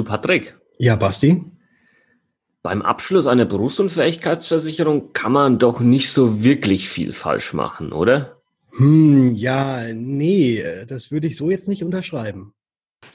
Du Patrick. Ja, Basti. Beim Abschluss einer Berufsunfähigkeitsversicherung kann man doch nicht so wirklich viel falsch machen, oder? Hm, ja, nee, das würde ich so jetzt nicht unterschreiben.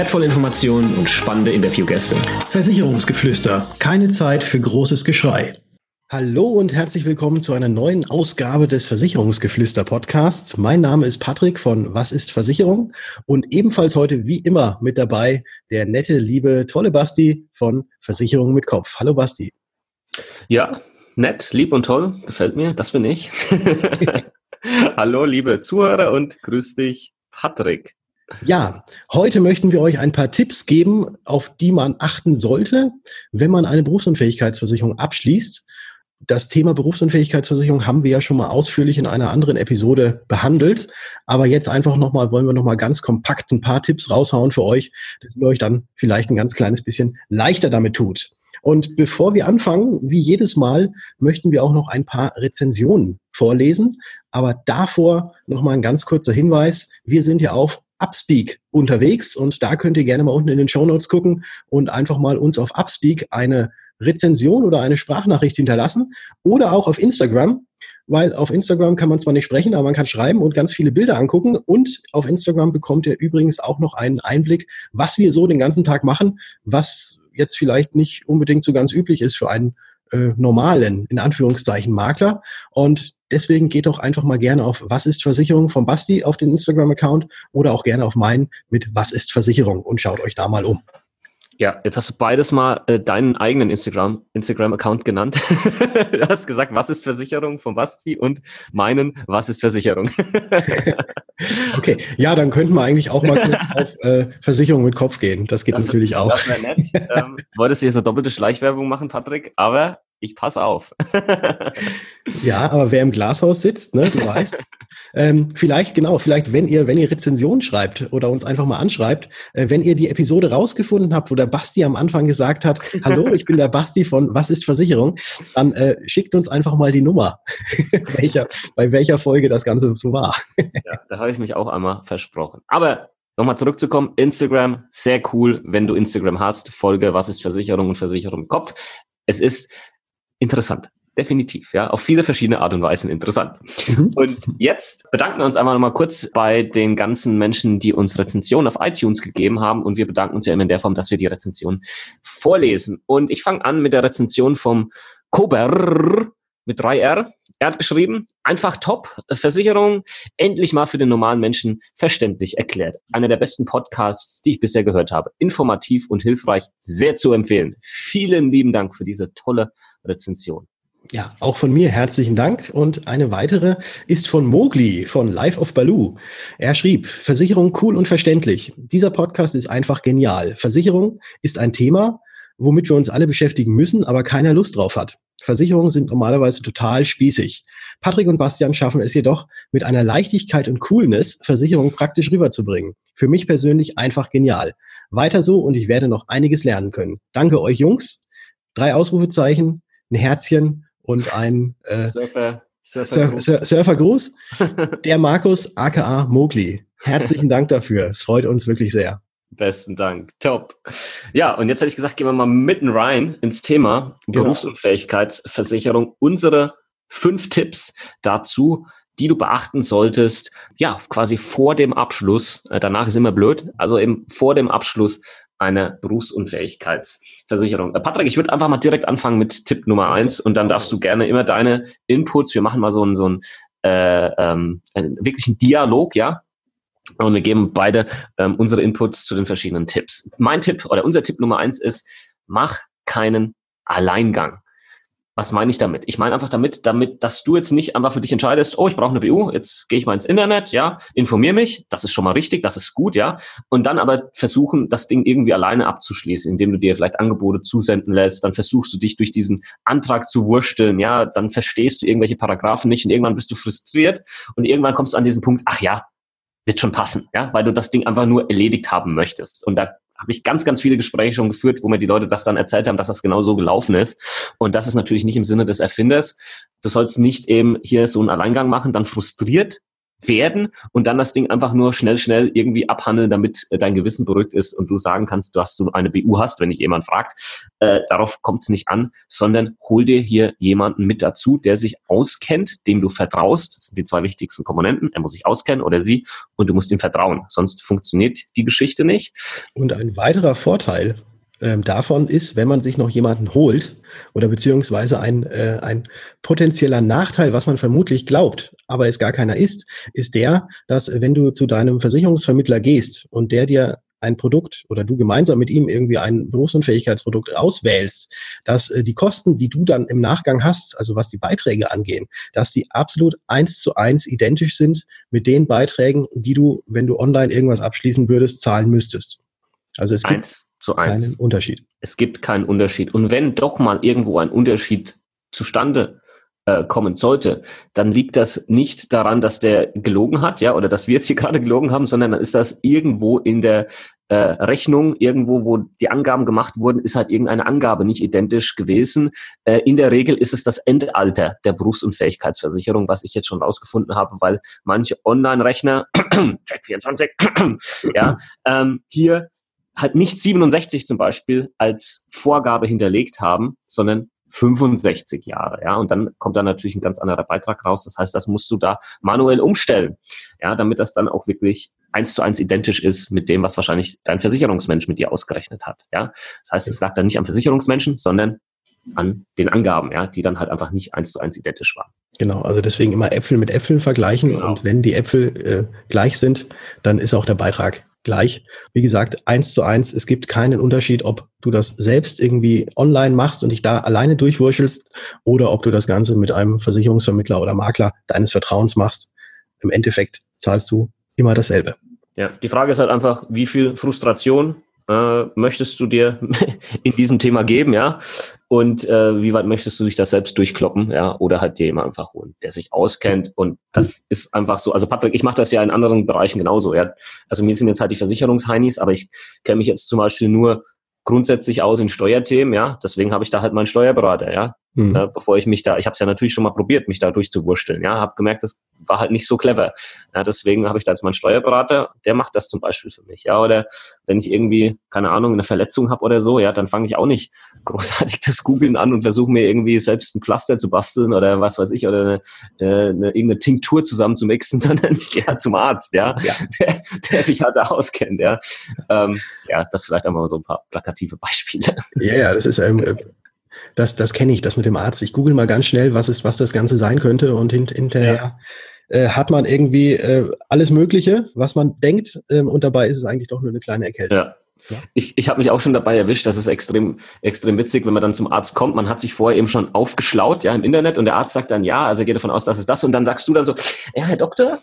wertvolle Informationen und spannende Interviewgäste. Versicherungsgeflüster. Keine Zeit für großes Geschrei. Hallo und herzlich willkommen zu einer neuen Ausgabe des Versicherungsgeflüster Podcasts. Mein Name ist Patrick von Was ist Versicherung und ebenfalls heute wie immer mit dabei der nette, liebe, tolle Basti von Versicherung mit Kopf. Hallo Basti. Ja, nett, lieb und toll, gefällt mir, das bin ich. Hallo liebe Zuhörer und grüß dich, Patrick. Ja, heute möchten wir euch ein paar Tipps geben, auf die man achten sollte, wenn man eine Berufsunfähigkeitsversicherung abschließt. Das Thema Berufsunfähigkeitsversicherung haben wir ja schon mal ausführlich in einer anderen Episode behandelt. Aber jetzt einfach nochmal, wollen wir nochmal ganz kompakt ein paar Tipps raushauen für euch, dass ihr euch dann vielleicht ein ganz kleines bisschen leichter damit tut. Und bevor wir anfangen, wie jedes Mal, möchten wir auch noch ein paar Rezensionen vorlesen. Aber davor nochmal ein ganz kurzer Hinweis. Wir sind ja auf Upspeak unterwegs und da könnt ihr gerne mal unten in den Show Notes gucken und einfach mal uns auf Upspeak eine Rezension oder eine Sprachnachricht hinterlassen oder auch auf Instagram, weil auf Instagram kann man zwar nicht sprechen, aber man kann schreiben und ganz viele Bilder angucken und auf Instagram bekommt ihr übrigens auch noch einen Einblick, was wir so den ganzen Tag machen, was jetzt vielleicht nicht unbedingt so ganz üblich ist für einen äh, normalen, in Anführungszeichen, Makler. Und deswegen geht doch einfach mal gerne auf Was ist Versicherung von Basti auf den Instagram-Account oder auch gerne auf meinen mit Was ist Versicherung und schaut euch da mal um. Ja, jetzt hast du beides mal äh, deinen eigenen Instagram, Instagram-Account genannt. du hast gesagt, was ist Versicherung von Basti und meinen, was ist Versicherung. okay, ja, dann könnten wir eigentlich auch mal auf äh, Versicherung mit Kopf gehen. Das geht das natürlich auch. Das wäre nett. ähm, wolltest du jetzt eine doppelte Schleichwerbung machen, Patrick, aber ich passe auf. ja, aber wer im Glashaus sitzt, ne, du weißt. ähm, vielleicht, genau, vielleicht, wenn ihr, wenn ihr Rezension schreibt oder uns einfach mal anschreibt, äh, wenn ihr die Episode rausgefunden habt, wo der Basti am Anfang gesagt hat, hallo, ich bin der Basti von Was ist Versicherung, dann äh, schickt uns einfach mal die Nummer, welcher, bei welcher Folge das Ganze so war. ja, da habe ich mich auch einmal versprochen. Aber Nochmal zurückzukommen, Instagram, sehr cool, wenn du Instagram hast, Folge Was ist Versicherung und Versicherung im Kopf. Es ist interessant. Definitiv, ja, auf viele verschiedene Art und Weisen interessant. Mhm. Und jetzt bedanken wir uns einmal noch mal kurz bei den ganzen Menschen, die uns Rezensionen auf iTunes gegeben haben. Und wir bedanken uns ja immer in der Form, dass wir die Rezension vorlesen. Und ich fange an mit der Rezension vom Kober mit 3R. Er hat geschrieben, einfach top, Versicherung, endlich mal für den normalen Menschen verständlich erklärt. Einer der besten Podcasts, die ich bisher gehört habe. Informativ und hilfreich, sehr zu empfehlen. Vielen lieben Dank für diese tolle Rezension. Ja, auch von mir herzlichen Dank. Und eine weitere ist von Mogli von Life of Baloo. Er schrieb, Versicherung cool und verständlich. Dieser Podcast ist einfach genial. Versicherung ist ein Thema, womit wir uns alle beschäftigen müssen, aber keiner Lust drauf hat. Versicherungen sind normalerweise total spießig. Patrick und Bastian schaffen es jedoch, mit einer Leichtigkeit und Coolness Versicherungen praktisch rüberzubringen. Für mich persönlich einfach genial. Weiter so und ich werde noch einiges lernen können. Danke euch Jungs. Drei Ausrufezeichen ein Herzchen und ein äh, Surfer, Surfer, Surfer, Surfergruß. Der Markus aka Mogli. Herzlichen Dank dafür. Es freut uns wirklich sehr. Besten Dank. Top. Ja, und jetzt hätte ich gesagt, gehen wir mal mitten rein ins Thema genau. Berufsunfähigkeitsversicherung. Unsere fünf Tipps dazu, die du beachten solltest, ja, quasi vor dem Abschluss. Äh, danach ist immer blöd. Also eben vor dem Abschluss eine Berufsunfähigkeitsversicherung. Äh, Patrick, ich würde einfach mal direkt anfangen mit Tipp Nummer eins und dann darfst du gerne immer deine Inputs, wir machen mal so einen, so einen, äh, ähm, einen wirklichen Dialog, ja, und wir geben beide ähm, unsere Inputs zu den verschiedenen Tipps. Mein Tipp oder unser Tipp Nummer eins ist, mach keinen Alleingang. Was meine ich damit? Ich meine einfach damit, damit, dass du jetzt nicht einfach für dich entscheidest, oh, ich brauche eine BU, jetzt gehe ich mal ins Internet, ja, informiere mich, das ist schon mal richtig, das ist gut, ja, und dann aber versuchen, das Ding irgendwie alleine abzuschließen, indem du dir vielleicht Angebote zusenden lässt, dann versuchst du dich durch diesen Antrag zu wursteln, ja, dann verstehst du irgendwelche Paragraphen nicht und irgendwann bist du frustriert und irgendwann kommst du an diesen Punkt, ach ja, wird schon passen, ja, weil du das Ding einfach nur erledigt haben möchtest. Und da habe ich ganz, ganz viele Gespräche schon geführt, wo mir die Leute das dann erzählt haben, dass das genau so gelaufen ist. Und das ist natürlich nicht im Sinne des Erfinders. Du sollst nicht eben hier so einen Alleingang machen, dann frustriert werden und dann das Ding einfach nur schnell, schnell irgendwie abhandeln, damit äh, dein Gewissen beruhigt ist und du sagen kannst, du hast so eine BU hast, wenn dich jemand fragt. Äh, darauf kommt es nicht an, sondern hol dir hier jemanden mit dazu, der sich auskennt, dem du vertraust. Das sind die zwei wichtigsten Komponenten. Er muss sich auskennen oder sie und du musst ihm vertrauen. Sonst funktioniert die Geschichte nicht. Und ein weiterer Vorteil ähm, davon ist, wenn man sich noch jemanden holt oder beziehungsweise ein, äh, ein potenzieller Nachteil, was man vermutlich glaubt, aber es gar keiner ist, ist der, dass wenn du zu deinem Versicherungsvermittler gehst und der dir ein Produkt oder du gemeinsam mit ihm irgendwie ein Berufsunfähigkeitsprodukt auswählst, dass äh, die Kosten, die du dann im Nachgang hast, also was die Beiträge angehen, dass die absolut eins zu eins identisch sind mit den Beiträgen, die du, wenn du online irgendwas abschließen würdest, zahlen müsstest. Also es gibt eins zu eins. keinen Unterschied. Es gibt keinen Unterschied. Und wenn doch mal irgendwo ein Unterschied zustande äh, kommen sollte, dann liegt das nicht daran, dass der gelogen hat, ja, oder dass wir jetzt hier gerade gelogen haben, sondern dann ist das irgendwo in der äh, Rechnung, irgendwo, wo die Angaben gemacht wurden, ist halt irgendeine Angabe nicht identisch gewesen. Äh, in der Regel ist es das Endalter der Berufsunfähigkeitsversicherung, was ich jetzt schon rausgefunden habe, weil manche Online-Rechner, Check24, ja, ähm, hier halt nicht 67 zum Beispiel als Vorgabe hinterlegt haben, sondern 65 Jahre, ja, und dann kommt da natürlich ein ganz anderer Beitrag raus. Das heißt, das musst du da manuell umstellen, ja, damit das dann auch wirklich eins zu eins identisch ist mit dem, was wahrscheinlich dein Versicherungsmensch mit dir ausgerechnet hat, ja. Das heißt, es lag dann nicht am Versicherungsmenschen, sondern an den Angaben, ja, die dann halt einfach nicht eins zu eins identisch waren. Genau, also deswegen immer Äpfel mit Äpfeln vergleichen genau. und wenn die Äpfel äh, gleich sind, dann ist auch der Beitrag gleich. Wie gesagt, eins zu eins. Es gibt keinen Unterschied, ob du das selbst irgendwie online machst und dich da alleine durchwurschelst oder ob du das Ganze mit einem Versicherungsvermittler oder Makler deines Vertrauens machst. Im Endeffekt zahlst du immer dasselbe. Ja, die Frage ist halt einfach, wie viel Frustration äh, möchtest du dir in diesem Thema geben, ja? Und äh, wie weit möchtest du dich das selbst durchkloppen, ja? Oder halt dir jemand einfach holen, der sich auskennt. Und das ist einfach so. Also Patrick, ich mache das ja in anderen Bereichen genauso. Ja? Also mir sind jetzt halt die Versicherungsheinis, aber ich kenne mich jetzt zum Beispiel nur grundsätzlich aus in Steuerthemen, ja. Deswegen habe ich da halt meinen Steuerberater, ja. Mhm. Äh, bevor ich mich da, ich habe es ja natürlich schon mal probiert, mich da durchzuwursteln, ja. Habe gemerkt, das war halt nicht so clever. Ja, deswegen habe ich da jetzt meinen Steuerberater, der macht das zum Beispiel für mich, ja. Oder wenn ich irgendwie, keine Ahnung, eine Verletzung habe oder so, ja, dann fange ich auch nicht großartig das Googeln an und versuche mir irgendwie selbst ein Pflaster zu basteln oder was weiß ich, oder eine, äh, eine, irgendeine Tinktur zusammen zu mixen, sondern ich gehe halt zum Arzt, ja, ja. Der, der sich halt da auskennt, ja. Ähm, ja, das vielleicht einmal so ein paar plakative Beispiele. Ja, ja, das ist ähm, das, das kenne ich, das mit dem Arzt. Ich google mal ganz schnell, was ist, was das Ganze sein könnte und hint, hinterher ja. äh, hat man irgendwie äh, alles Mögliche, was man denkt, ähm, und dabei ist es eigentlich doch nur eine kleine Erkältung. Ja. Ja. Ich, ich habe mich auch schon dabei erwischt, das ist extrem, extrem witzig, wenn man dann zum Arzt kommt. Man hat sich vorher eben schon aufgeschlaut, ja, im Internet und der Arzt sagt dann, ja, also geht davon aus, dass es das und dann sagst du dann so, ja, Herr Doktor,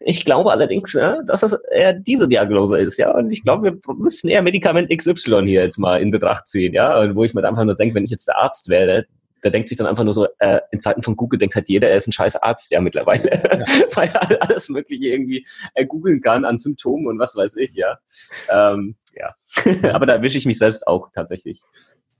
ich glaube allerdings, ja, dass es eher diese Diagnose ist, ja, und ich glaube, wir müssen eher Medikament XY hier jetzt mal in Betracht ziehen, ja, und wo ich mir einfach nur denke, wenn ich jetzt der Arzt wäre, der denkt sich dann einfach nur so, äh, in Zeiten von Google denkt halt jeder, er ist ein scheiß Arzt ja mittlerweile, ja. weil er alles Mögliche irgendwie äh, googeln kann an Symptomen und was weiß ich, ja. Ähm, ja. Aber da wische ich mich selbst auch tatsächlich.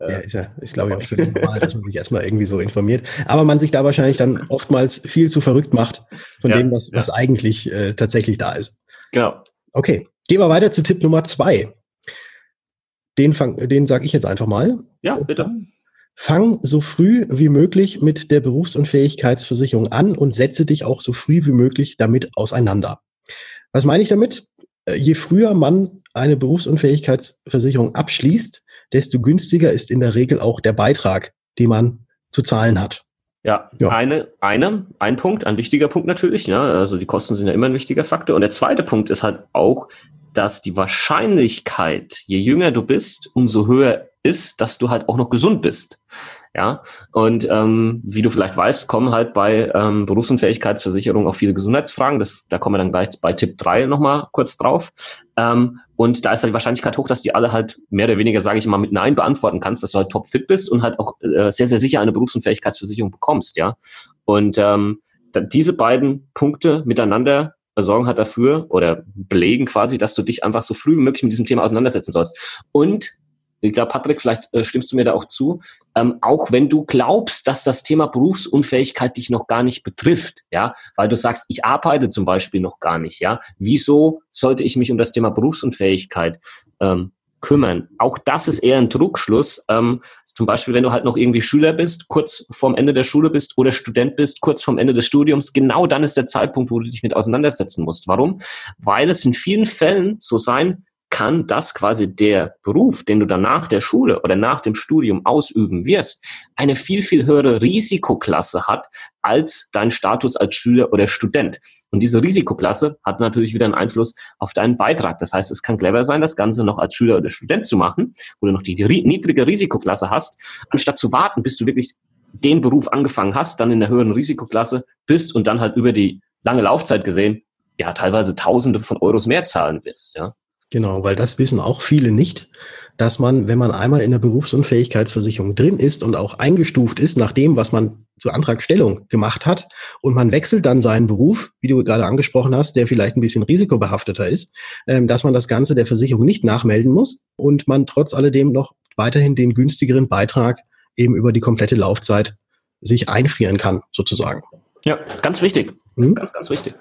Äh, ja, ist ja, ist glaube ich auch völlig normal, dass man sich erstmal irgendwie so informiert. Aber man sich da wahrscheinlich dann oftmals viel zu verrückt macht von ja, dem, was, ja. was eigentlich äh, tatsächlich da ist. Genau. Okay, gehen wir weiter zu Tipp Nummer zwei. Den, den sage ich jetzt einfach mal. Ja, bitte. Fang so früh wie möglich mit der Berufsunfähigkeitsversicherung an und setze dich auch so früh wie möglich damit auseinander. Was meine ich damit? Äh, je früher man eine Berufsunfähigkeitsversicherung abschließt, desto günstiger ist in der Regel auch der Beitrag, den man zu zahlen hat. Ja, ja, Eine, eine, ein Punkt, ein wichtiger Punkt natürlich. Ja, also die Kosten sind ja immer ein wichtiger Faktor. Und der zweite Punkt ist halt auch, dass die Wahrscheinlichkeit, je jünger du bist, umso höher ist, dass du halt auch noch gesund bist. Ja, und ähm, wie du vielleicht weißt, kommen halt bei ähm, Berufsunfähigkeitsversicherung auch viele Gesundheitsfragen. Das, da kommen wir dann gleich bei Tipp 3 nochmal kurz drauf. Ähm, und da ist halt die Wahrscheinlichkeit hoch, dass die alle halt mehr oder weniger, sage ich mal, mit Nein beantworten kannst, dass du halt topfit bist und halt auch äh, sehr, sehr sicher eine Berufsunfähigkeitsversicherung bekommst, ja. Und ähm, diese beiden Punkte miteinander sorgen halt dafür oder belegen quasi, dass du dich einfach so früh wie möglich mit diesem Thema auseinandersetzen sollst. Und ich glaube, Patrick, vielleicht äh, stimmst du mir da auch zu, ähm, auch wenn du glaubst, dass das Thema Berufsunfähigkeit dich noch gar nicht betrifft, ja, weil du sagst, ich arbeite zum Beispiel noch gar nicht, ja, wieso sollte ich mich um das Thema Berufsunfähigkeit ähm, kümmern? Auch das ist eher ein Druckschluss. Ähm, zum Beispiel, wenn du halt noch irgendwie Schüler bist, kurz vorm Ende der Schule bist oder Student bist, kurz vorm Ende des Studiums, genau dann ist der Zeitpunkt, wo du dich mit auseinandersetzen musst. Warum? Weil es in vielen Fällen so sein kann, dass quasi der Beruf, den du dann nach der Schule oder nach dem Studium ausüben wirst, eine viel, viel höhere Risikoklasse hat als dein Status als Schüler oder Student. Und diese Risikoklasse hat natürlich wieder einen Einfluss auf deinen Beitrag. Das heißt, es kann clever sein, das Ganze noch als Schüler oder Student zu machen, wo du noch die niedrige Risikoklasse hast, anstatt zu warten, bis du wirklich den Beruf angefangen hast, dann in der höheren Risikoklasse bist und dann halt über die lange Laufzeit gesehen, ja, teilweise Tausende von Euros mehr zahlen wirst, ja. Genau, weil das wissen auch viele nicht, dass man, wenn man einmal in der Berufsunfähigkeitsversicherung drin ist und auch eingestuft ist nach dem, was man zur Antragstellung gemacht hat und man wechselt dann seinen Beruf, wie du gerade angesprochen hast, der vielleicht ein bisschen risikobehafteter ist, ähm, dass man das Ganze der Versicherung nicht nachmelden muss und man trotz alledem noch weiterhin den günstigeren Beitrag eben über die komplette Laufzeit sich einfrieren kann, sozusagen. Ja, ganz wichtig. Hm? Ganz, ganz wichtig.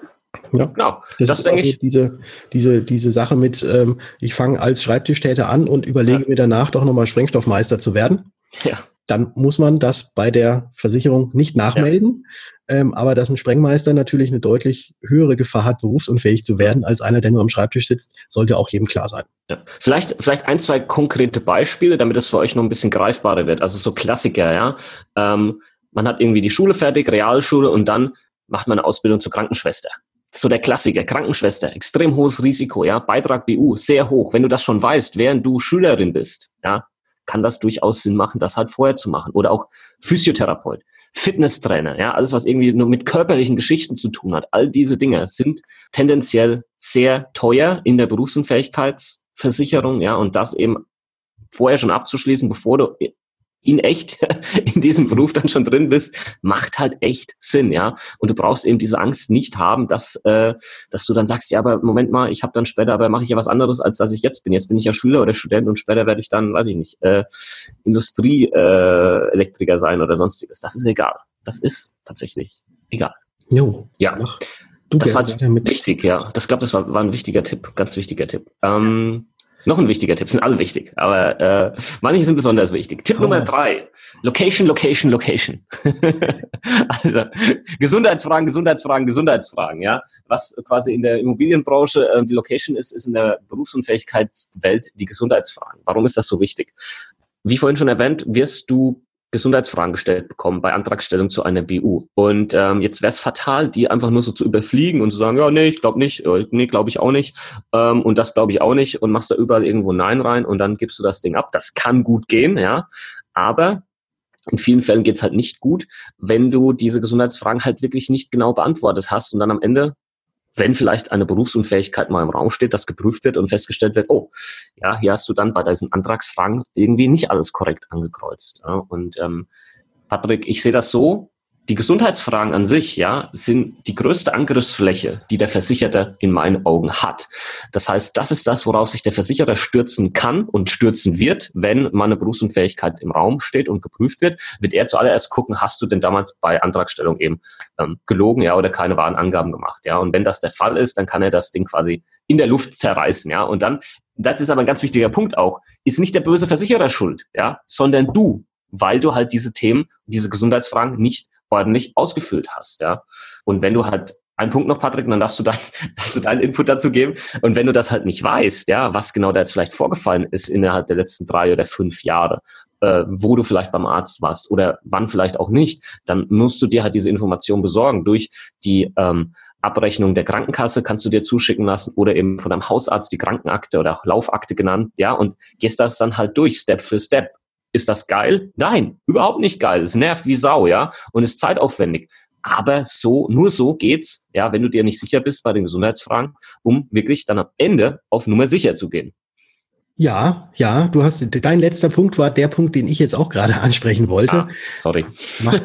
Ja, genau. Das, das ist denke also ich. Diese, diese, diese Sache mit, ähm, ich fange als Schreibtischtäter an und überlege ja. mir danach doch nochmal Sprengstoffmeister zu werden. Ja. Dann muss man das bei der Versicherung nicht nachmelden. Ja. Ähm, aber dass ein Sprengmeister natürlich eine deutlich höhere Gefahr hat, berufsunfähig zu werden, als einer, der nur am Schreibtisch sitzt, sollte auch jedem klar sein. Ja. Vielleicht, vielleicht ein, zwei konkrete Beispiele, damit es für euch noch ein bisschen greifbarer wird. Also so Klassiker, ja. Ähm, man hat irgendwie die Schule fertig, Realschule, und dann macht man eine Ausbildung zur Krankenschwester so der Klassiker, Krankenschwester, extrem hohes Risiko, ja, Beitrag BU, sehr hoch. Wenn du das schon weißt, während du Schülerin bist, ja, kann das durchaus Sinn machen, das halt vorher zu machen. Oder auch Physiotherapeut, Fitnesstrainer, ja, alles, was irgendwie nur mit körperlichen Geschichten zu tun hat. All diese Dinge sind tendenziell sehr teuer in der Berufsunfähigkeitsversicherung, ja, und das eben vorher schon abzuschließen, bevor du in echt in diesem Beruf dann schon drin bist, macht halt echt Sinn, ja. Und du brauchst eben diese Angst nicht haben, dass, äh, dass du dann sagst, ja, aber Moment mal, ich habe dann später, aber mache ich ja was anderes, als dass ich jetzt bin. Jetzt bin ich ja Schüler oder Student und später werde ich dann, weiß ich nicht, äh, Industrieelektriker äh, sein oder sonstiges. Das ist egal. Das ist tatsächlich egal. Jo. Ja. Mach. Du das war wichtig, ja. Das glaube, das war, war ein wichtiger Tipp, ganz wichtiger Tipp. Ähm, noch ein wichtiger Tipp, sind alle wichtig, aber äh, manche sind besonders wichtig. Tipp oh. Nummer drei, Location, Location, Location. also Gesundheitsfragen, Gesundheitsfragen, Gesundheitsfragen, ja. Was quasi in der Immobilienbranche äh, die Location ist, ist in der Berufsunfähigkeitswelt die Gesundheitsfragen. Warum ist das so wichtig? Wie vorhin schon erwähnt, wirst du Gesundheitsfragen gestellt bekommen bei Antragstellung zu einer BU. Und ähm, jetzt wäre es fatal, die einfach nur so zu überfliegen und zu sagen, ja, nee, ich glaube nicht, äh, nee, glaube ich auch nicht ähm, und das glaube ich auch nicht und machst da überall irgendwo Nein rein und dann gibst du das Ding ab. Das kann gut gehen, ja, aber in vielen Fällen geht's halt nicht gut, wenn du diese Gesundheitsfragen halt wirklich nicht genau beantwortet hast und dann am Ende wenn vielleicht eine Berufsunfähigkeit mal im Raum steht, das geprüft wird und festgestellt wird, oh, ja, hier hast du dann bei diesen Antragsfragen irgendwie nicht alles korrekt angekreuzt. Ja? Und ähm, Patrick, ich sehe das so, die Gesundheitsfragen an sich, ja, sind die größte Angriffsfläche, die der Versicherte in meinen Augen hat. Das heißt, das ist das, worauf sich der Versicherer stürzen kann und stürzen wird, wenn meine Berufsunfähigkeit im Raum steht und geprüft wird, wird er zuallererst gucken, hast du denn damals bei Antragstellung eben ähm, gelogen, ja, oder keine wahren Angaben gemacht, ja. Und wenn das der Fall ist, dann kann er das Ding quasi in der Luft zerreißen, ja. Und dann, das ist aber ein ganz wichtiger Punkt auch, ist nicht der böse Versicherer schuld, ja, sondern du, weil du halt diese Themen, diese Gesundheitsfragen nicht ordentlich ausgefüllt hast, ja. Und wenn du halt ein Punkt noch, Patrick, dann darfst du, dein, darfst du deinen Input dazu geben. Und wenn du das halt nicht weißt, ja, was genau da jetzt vielleicht vorgefallen ist innerhalb der letzten drei oder fünf Jahre, äh, wo du vielleicht beim Arzt warst oder wann vielleicht auch nicht, dann musst du dir halt diese Information besorgen. Durch die ähm, Abrechnung der Krankenkasse kannst du dir zuschicken lassen oder eben von deinem Hausarzt die Krankenakte oder auch Laufakte genannt, ja, und gehst das dann halt durch, Step für Step. Ist das geil? Nein, überhaupt nicht geil. Es nervt wie Sau, ja, und ist zeitaufwendig. Aber so, nur so geht's, ja, wenn du dir nicht sicher bist bei den Gesundheitsfragen, um wirklich dann am Ende auf Nummer sicher zu gehen. Ja, ja, du hast, dein letzter Punkt war der Punkt, den ich jetzt auch gerade ansprechen wollte. Ah, sorry. Macht,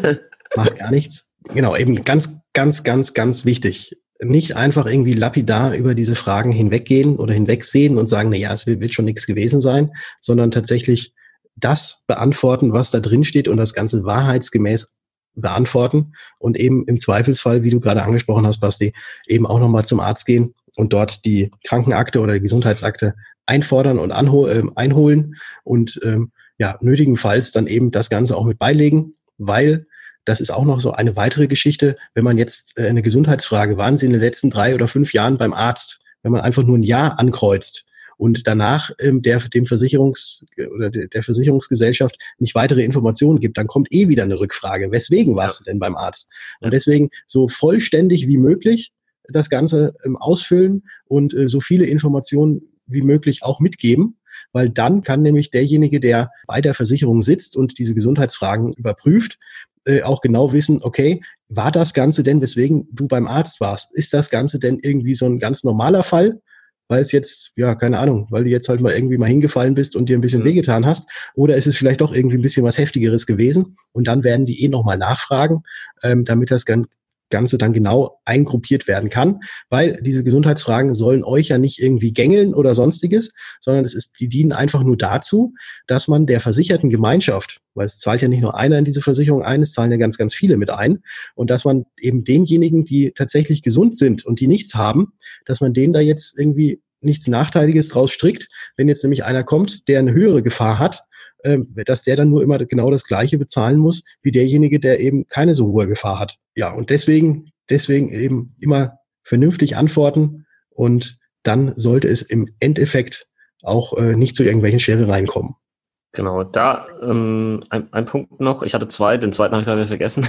macht gar nichts. Genau, eben ganz, ganz, ganz, ganz wichtig. Nicht einfach irgendwie lapidar über diese Fragen hinweggehen oder hinwegsehen und sagen, na ja, es wird, wird schon nichts gewesen sein, sondern tatsächlich das beantworten, was da drin steht und das Ganze wahrheitsgemäß beantworten und eben im Zweifelsfall, wie du gerade angesprochen hast, Basti, eben auch nochmal zum Arzt gehen und dort die Krankenakte oder die Gesundheitsakte einfordern und äh, einholen und ähm, ja, nötigenfalls dann eben das Ganze auch mit beilegen, weil das ist auch noch so eine weitere Geschichte, wenn man jetzt äh, eine Gesundheitsfrage, waren Sie in den letzten drei oder fünf Jahren beim Arzt, wenn man einfach nur ein Ja ankreuzt, und danach ähm, der dem Versicherungs oder der Versicherungsgesellschaft nicht weitere Informationen gibt, dann kommt eh wieder eine Rückfrage. Weswegen warst ja. du denn beim Arzt? Und deswegen so vollständig wie möglich das Ganze ähm, ausfüllen und äh, so viele Informationen wie möglich auch mitgeben, weil dann kann nämlich derjenige, der bei der Versicherung sitzt und diese Gesundheitsfragen überprüft, äh, auch genau wissen, okay, war das Ganze denn, weswegen du beim Arzt warst? Ist das Ganze denn irgendwie so ein ganz normaler Fall? Weil es jetzt, ja, keine Ahnung, weil du jetzt halt mal irgendwie mal hingefallen bist und dir ein bisschen mhm. wehgetan hast. Oder ist es vielleicht doch irgendwie ein bisschen was Heftigeres gewesen? Und dann werden die eh nochmal nachfragen, ähm, damit das Ganze dann genau eingruppiert werden kann, weil diese Gesundheitsfragen sollen euch ja nicht irgendwie gängeln oder sonstiges, sondern es ist, die dienen einfach nur dazu, dass man der versicherten Gemeinschaft, weil es zahlt ja nicht nur einer in diese Versicherung ein, es zahlen ja ganz, ganz viele mit ein, und dass man eben denjenigen, die tatsächlich gesund sind und die nichts haben, dass man denen da jetzt irgendwie nichts Nachteiliges draus strickt, wenn jetzt nämlich einer kommt, der eine höhere Gefahr hat, dass der dann nur immer genau das Gleiche bezahlen muss wie derjenige, der eben keine so hohe Gefahr hat. Ja, und deswegen, deswegen eben immer vernünftig antworten und dann sollte es im Endeffekt auch äh, nicht zu irgendwelchen Scherereien kommen. Genau, da ähm, ein, ein Punkt noch. Ich hatte zwei, den zweiten habe ich gerade vergessen.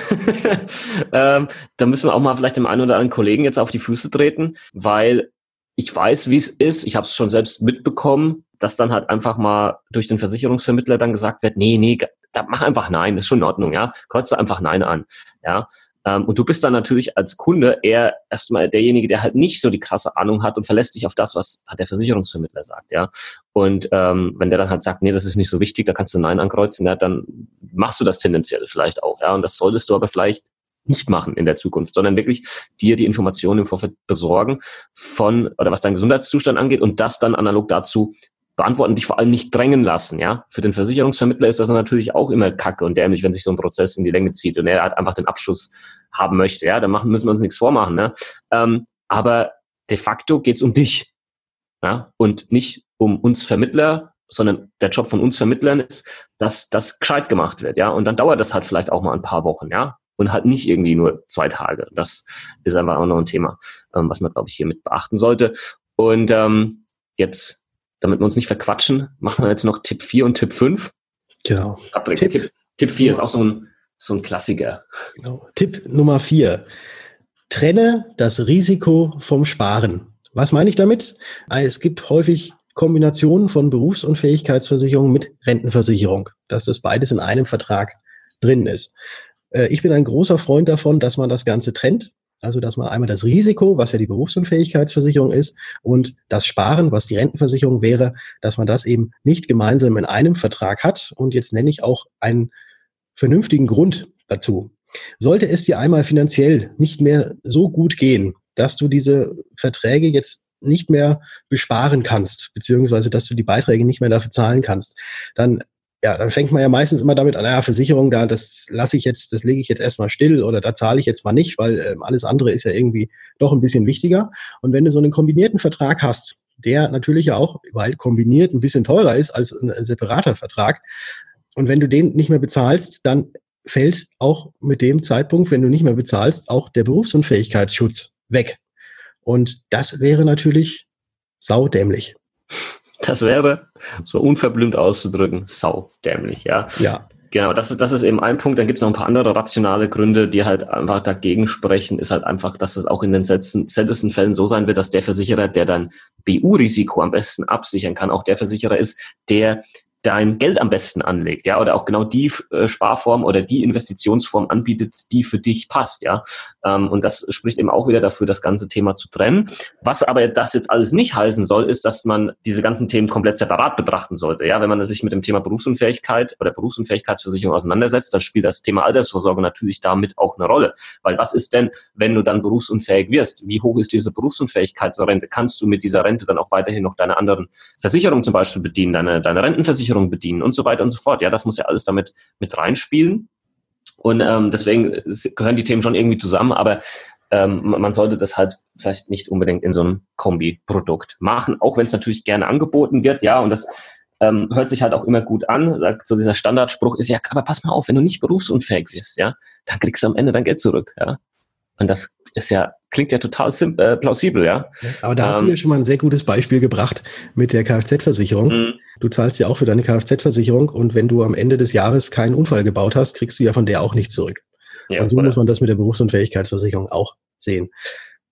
ähm, da müssen wir auch mal vielleicht dem einen oder anderen Kollegen jetzt auf die Füße treten, weil ich weiß, wie es ist. Ich habe es schon selbst mitbekommen dass dann halt einfach mal durch den Versicherungsvermittler dann gesagt wird, nee, nee, da mach einfach Nein, ist schon in Ordnung, ja. Kreuze einfach Nein an, ja. Ähm, und du bist dann natürlich als Kunde eher erstmal derjenige, der halt nicht so die krasse Ahnung hat und verlässt dich auf das, was der Versicherungsvermittler sagt, ja. Und ähm, wenn der dann halt sagt, nee, das ist nicht so wichtig, da kannst du Nein ankreuzen, ja, dann machst du das tendenziell vielleicht auch, ja. Und das solltest du aber vielleicht nicht machen in der Zukunft, sondern wirklich dir die Informationen im Vorfeld besorgen von, oder was deinen Gesundheitszustand angeht und das dann analog dazu beantworten, dich vor allem nicht drängen lassen, ja. Für den Versicherungsvermittler ist das natürlich auch immer kacke und dämlich, wenn sich so ein Prozess in die Länge zieht und er halt einfach den Abschluss haben möchte, ja. Da machen, müssen wir uns nichts vormachen, ne. Ähm, aber de facto geht's um dich, ja. Und nicht um uns Vermittler, sondern der Job von uns Vermittlern ist, dass das gescheit gemacht wird, ja. Und dann dauert das halt vielleicht auch mal ein paar Wochen, ja. Und halt nicht irgendwie nur zwei Tage. Das ist einfach auch noch ein Thema, ähm, was man, glaube ich, hier mit beachten sollte. Und ähm, jetzt damit wir uns nicht verquatschen, machen wir jetzt noch Tipp 4 und Tipp 5. Genau. Tipp, Tipp, Tipp 4 ist auch so ein, so ein Klassiker. Genau. Tipp Nummer 4. Trenne das Risiko vom Sparen. Was meine ich damit? Es gibt häufig Kombinationen von Berufsunfähigkeitsversicherung mit Rentenversicherung, dass das beides in einem Vertrag drin ist. Äh, ich bin ein großer Freund davon, dass man das Ganze trennt. Also, dass man einmal das Risiko, was ja die Berufsunfähigkeitsversicherung ist, und das Sparen, was die Rentenversicherung wäre, dass man das eben nicht gemeinsam in einem Vertrag hat. Und jetzt nenne ich auch einen vernünftigen Grund dazu. Sollte es dir einmal finanziell nicht mehr so gut gehen, dass du diese Verträge jetzt nicht mehr besparen kannst, beziehungsweise dass du die Beiträge nicht mehr dafür zahlen kannst, dann ja, dann fängt man ja meistens immer damit an, naja, Versicherung, da, das lasse ich jetzt, das lege ich jetzt erstmal still oder da zahle ich jetzt mal nicht, weil ähm, alles andere ist ja irgendwie doch ein bisschen wichtiger. Und wenn du so einen kombinierten Vertrag hast, der natürlich ja auch, weil kombiniert ein bisschen teurer ist als ein separater Vertrag, und wenn du den nicht mehr bezahlst, dann fällt auch mit dem Zeitpunkt, wenn du nicht mehr bezahlst, auch der Berufsunfähigkeitsschutz weg. Und das wäre natürlich saudämlich. Das wäre, so unverblümt auszudrücken, saudämlich, ja. Ja. Genau, das ist, das ist eben ein Punkt. Dann gibt es noch ein paar andere rationale Gründe, die halt einfach dagegen sprechen, ist halt einfach, dass es auch in den seltensten Fällen so sein wird, dass der Versicherer, der dein BU-Risiko am besten absichern kann, auch der Versicherer ist, der dein Geld am besten anlegt, ja, oder auch genau die äh, Sparform oder die Investitionsform anbietet, die für dich passt, ja. Ähm, und das spricht eben auch wieder dafür, das ganze Thema zu trennen. Was aber das jetzt alles nicht heißen soll, ist, dass man diese ganzen Themen komplett separat betrachten sollte, ja. Wenn man sich mit dem Thema Berufsunfähigkeit oder Berufsunfähigkeitsversicherung auseinandersetzt, dann spielt das Thema Altersvorsorge natürlich damit auch eine Rolle. Weil was ist denn, wenn du dann berufsunfähig wirst? Wie hoch ist diese Berufsunfähigkeitsrente? Kannst du mit dieser Rente dann auch weiterhin noch deine anderen Versicherungen zum Beispiel bedienen, deine, deine Rentenversicherung Versicherung bedienen und so weiter und so fort. Ja, das muss ja alles damit mit reinspielen. Und ähm, deswegen gehören die Themen schon irgendwie zusammen, aber ähm, man sollte das halt vielleicht nicht unbedingt in so einem Kombi-Produkt machen, auch wenn es natürlich gerne angeboten wird, ja, und das ähm, hört sich halt auch immer gut an. So dieser Standardspruch ist ja, aber pass mal auf, wenn du nicht berufsunfähig wirst, ja, dann kriegst du am Ende dein Geld zurück, ja. Und das ist ja, klingt ja total äh, plausibel, ja. Aber da hast ähm, du ja schon mal ein sehr gutes Beispiel gebracht mit der Kfz-Versicherung. Mhm. Du zahlst ja auch für deine Kfz-Versicherung und wenn du am Ende des Jahres keinen Unfall gebaut hast, kriegst du ja von der auch nichts zurück. Ja, und so oder? muss man das mit der Berufsunfähigkeitsversicherung auch sehen.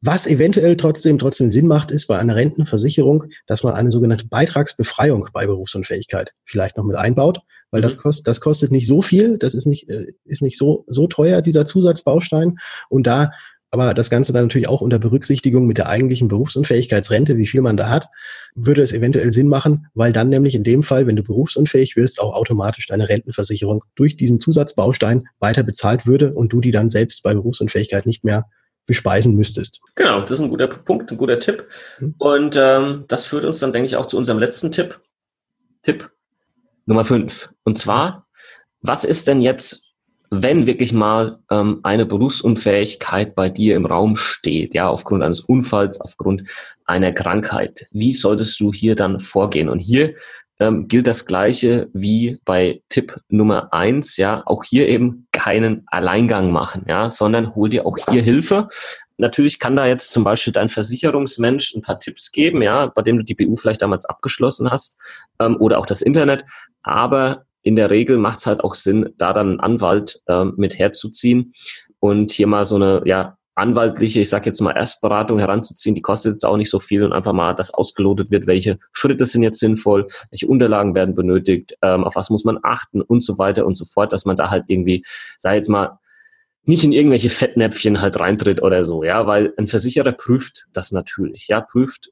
Was eventuell trotzdem, trotzdem Sinn macht, ist bei einer Rentenversicherung, dass man eine sogenannte Beitragsbefreiung bei Berufsunfähigkeit vielleicht noch mit einbaut, weil mhm. das kostet, das kostet nicht so viel, das ist nicht, äh, ist nicht so, so teuer, dieser Zusatzbaustein. Und da aber das Ganze dann natürlich auch unter Berücksichtigung mit der eigentlichen Berufsunfähigkeitsrente, wie viel man da hat, würde es eventuell Sinn machen, weil dann nämlich in dem Fall, wenn du berufsunfähig wirst, auch automatisch deine Rentenversicherung durch diesen Zusatzbaustein weiter bezahlt würde und du die dann selbst bei Berufsunfähigkeit nicht mehr bespeisen müsstest. Genau, das ist ein guter Punkt, ein guter Tipp. Mhm. Und ähm, das führt uns dann, denke ich, auch zu unserem letzten Tipp. Tipp Nummer fünf. Und zwar, was ist denn jetzt wenn wirklich mal ähm, eine Berufsunfähigkeit bei dir im Raum steht, ja, aufgrund eines Unfalls, aufgrund einer Krankheit, wie solltest du hier dann vorgehen? Und hier ähm, gilt das Gleiche wie bei Tipp Nummer eins, ja, auch hier eben keinen Alleingang machen, ja, sondern hol dir auch hier Hilfe. Natürlich kann da jetzt zum Beispiel dein Versicherungsmensch ein paar Tipps geben, ja, bei dem du die BU vielleicht damals abgeschlossen hast, ähm, oder auch das Internet. Aber in der Regel macht es halt auch Sinn, da dann einen Anwalt ähm, mit herzuziehen und hier mal so eine ja, anwaltliche, ich sage jetzt mal Erstberatung heranzuziehen, die kostet jetzt auch nicht so viel und einfach mal, dass ausgelotet wird, welche Schritte sind jetzt sinnvoll, welche Unterlagen werden benötigt, ähm, auf was muss man achten und so weiter und so fort, dass man da halt irgendwie, sag jetzt mal, nicht in irgendwelche Fettnäpfchen halt reintritt oder so, ja, weil ein Versicherer prüft das natürlich, ja, prüft,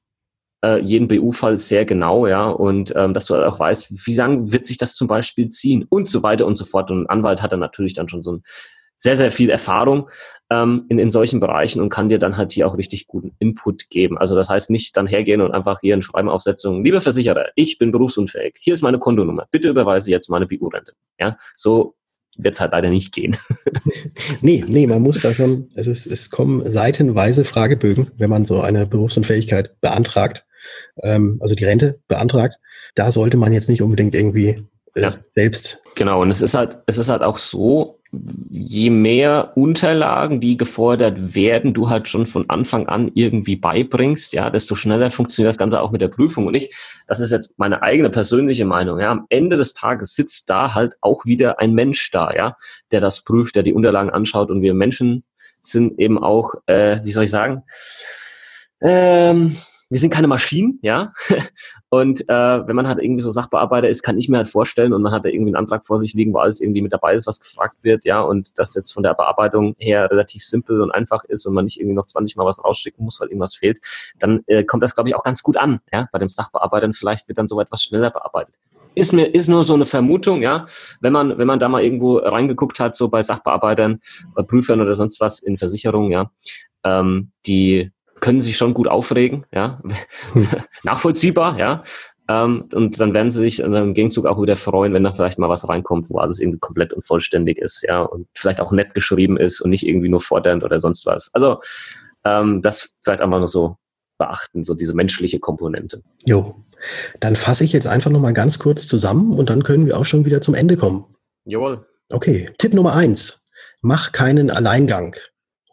äh, jeden BU-Fall sehr genau, ja, und ähm, dass du auch weißt, wie lange wird sich das zum Beispiel ziehen und so weiter und so fort. Und ein Anwalt hat dann natürlich dann schon so ein sehr, sehr viel Erfahrung ähm, in, in solchen Bereichen und kann dir dann halt hier auch richtig guten Input geben. Also das heißt nicht dann hergehen und einfach hier ein Schreiben aufsetzen, lieber Versicherer, ich bin berufsunfähig, hier ist meine Kontonummer, bitte überweise jetzt meine BU-Rente. Ja, so wird es halt leider nicht gehen. nee, nee, man muss da schon, es, ist, es kommen seitenweise Fragebögen, wenn man so eine Berufsunfähigkeit beantragt ähm, also die Rente beantragt, da sollte man jetzt nicht unbedingt irgendwie äh, ja. selbst. Genau, und es ist halt, es ist halt auch so, je mehr Unterlagen, die gefordert werden, du halt schon von Anfang an irgendwie beibringst, ja, desto schneller funktioniert das Ganze auch mit der Prüfung. Und ich, das ist jetzt meine eigene persönliche Meinung, ja, am Ende des Tages sitzt da halt auch wieder ein Mensch da, ja, der das prüft, der die Unterlagen anschaut und wir Menschen sind eben auch, äh, wie soll ich sagen, ähm, wir sind keine Maschinen, ja. Und äh, wenn man halt irgendwie so Sachbearbeiter ist, kann ich mir halt vorstellen und man hat da irgendwie einen Antrag vor sich liegen, wo alles irgendwie mit dabei ist, was gefragt wird, ja, und das jetzt von der Bearbeitung her relativ simpel und einfach ist und man nicht irgendwie noch 20 Mal was rausschicken muss, weil irgendwas fehlt, dann äh, kommt das, glaube ich, auch ganz gut an, ja, bei dem Sachbearbeitern. Vielleicht wird dann so etwas schneller bearbeitet. Ist mir, ist nur so eine Vermutung, ja. Wenn man, wenn man da mal irgendwo reingeguckt hat, so bei Sachbearbeitern, bei Prüfern oder sonst was in Versicherungen, ja, ähm, die können sich schon gut aufregen, ja, hm. nachvollziehbar, ja. Ähm, und dann werden sie sich im Gegenzug auch wieder freuen, wenn da vielleicht mal was reinkommt, wo alles irgendwie komplett und vollständig ist, ja, und vielleicht auch nett geschrieben ist und nicht irgendwie nur fordernd oder sonst was. Also ähm, das vielleicht einfach nur so beachten, so diese menschliche Komponente. Jo, dann fasse ich jetzt einfach nochmal ganz kurz zusammen und dann können wir auch schon wieder zum Ende kommen. Jawohl. Okay, Tipp Nummer eins. Mach keinen Alleingang.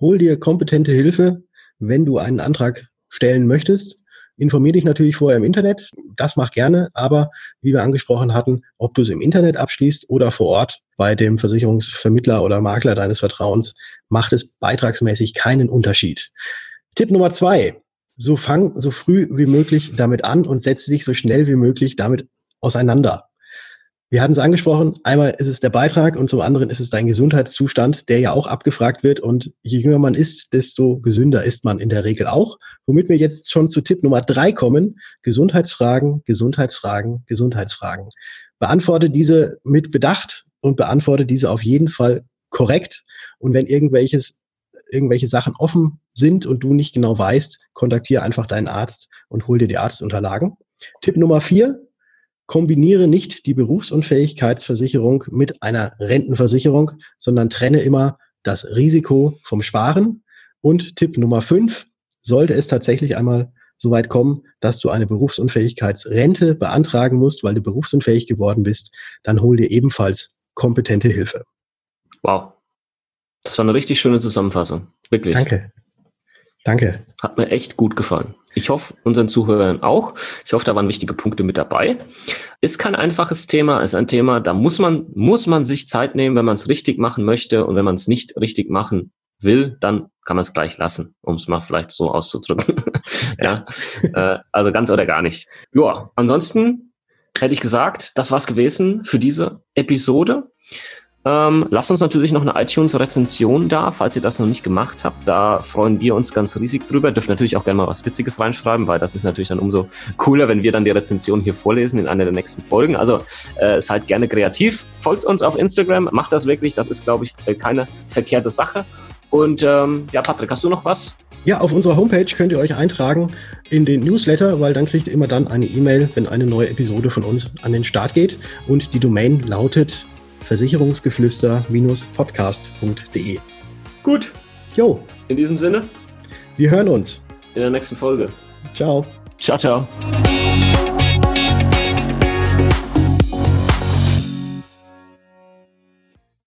Hol dir kompetente Hilfe, wenn du einen Antrag stellen möchtest, Informier dich natürlich vorher im Internet. Das mach gerne. Aber wie wir angesprochen hatten, ob du es im Internet abschließt oder vor Ort bei dem Versicherungsvermittler oder Makler deines Vertrauens, macht es beitragsmäßig keinen Unterschied. Tipp Nummer zwei. So fang so früh wie möglich damit an und setze dich so schnell wie möglich damit auseinander. Wir hatten es angesprochen, einmal ist es der Beitrag und zum anderen ist es dein Gesundheitszustand, der ja auch abgefragt wird. Und je jünger man ist, desto gesünder ist man in der Regel auch. Womit wir jetzt schon zu Tipp Nummer drei kommen. Gesundheitsfragen, Gesundheitsfragen, Gesundheitsfragen. Beantworte diese mit Bedacht und beantworte diese auf jeden Fall korrekt. Und wenn irgendwelches, irgendwelche Sachen offen sind und du nicht genau weißt, kontaktiere einfach deinen Arzt und hol dir die Arztunterlagen. Tipp Nummer vier, kombiniere nicht die Berufsunfähigkeitsversicherung mit einer Rentenversicherung, sondern trenne immer das Risiko vom Sparen. Und Tipp Nummer fünf, sollte es tatsächlich einmal so weit kommen, dass du eine Berufsunfähigkeitsrente beantragen musst, weil du berufsunfähig geworden bist, dann hol dir ebenfalls kompetente Hilfe. Wow. Das war eine richtig schöne Zusammenfassung. Wirklich. Danke. Danke. Hat mir echt gut gefallen. Ich hoffe, unseren Zuhörern auch. Ich hoffe, da waren wichtige Punkte mit dabei. Ist kein einfaches Thema, ist ein Thema, da muss man, muss man sich Zeit nehmen, wenn man es richtig machen möchte. Und wenn man es nicht richtig machen will, dann kann man es gleich lassen, um es mal vielleicht so auszudrücken. ja, äh, also ganz oder gar nicht. Ja, ansonsten hätte ich gesagt, das war's gewesen für diese Episode. Ähm, lasst uns natürlich noch eine iTunes-Rezension da, falls ihr das noch nicht gemacht habt. Da freuen wir uns ganz riesig drüber. Dürft natürlich auch gerne mal was Witziges reinschreiben, weil das ist natürlich dann umso cooler, wenn wir dann die Rezension hier vorlesen in einer der nächsten Folgen. Also äh, seid gerne kreativ, folgt uns auf Instagram, macht das wirklich. Das ist, glaube ich, äh, keine verkehrte Sache. Und ähm, ja, Patrick, hast du noch was? Ja, auf unserer Homepage könnt ihr euch eintragen in den Newsletter, weil dann kriegt ihr immer dann eine E-Mail, wenn eine neue Episode von uns an den Start geht. Und die Domain lautet versicherungsgeflüster-podcast.de. Gut. Jo. In diesem Sinne. Wir hören uns. In der nächsten Folge. Ciao. Ciao, ciao.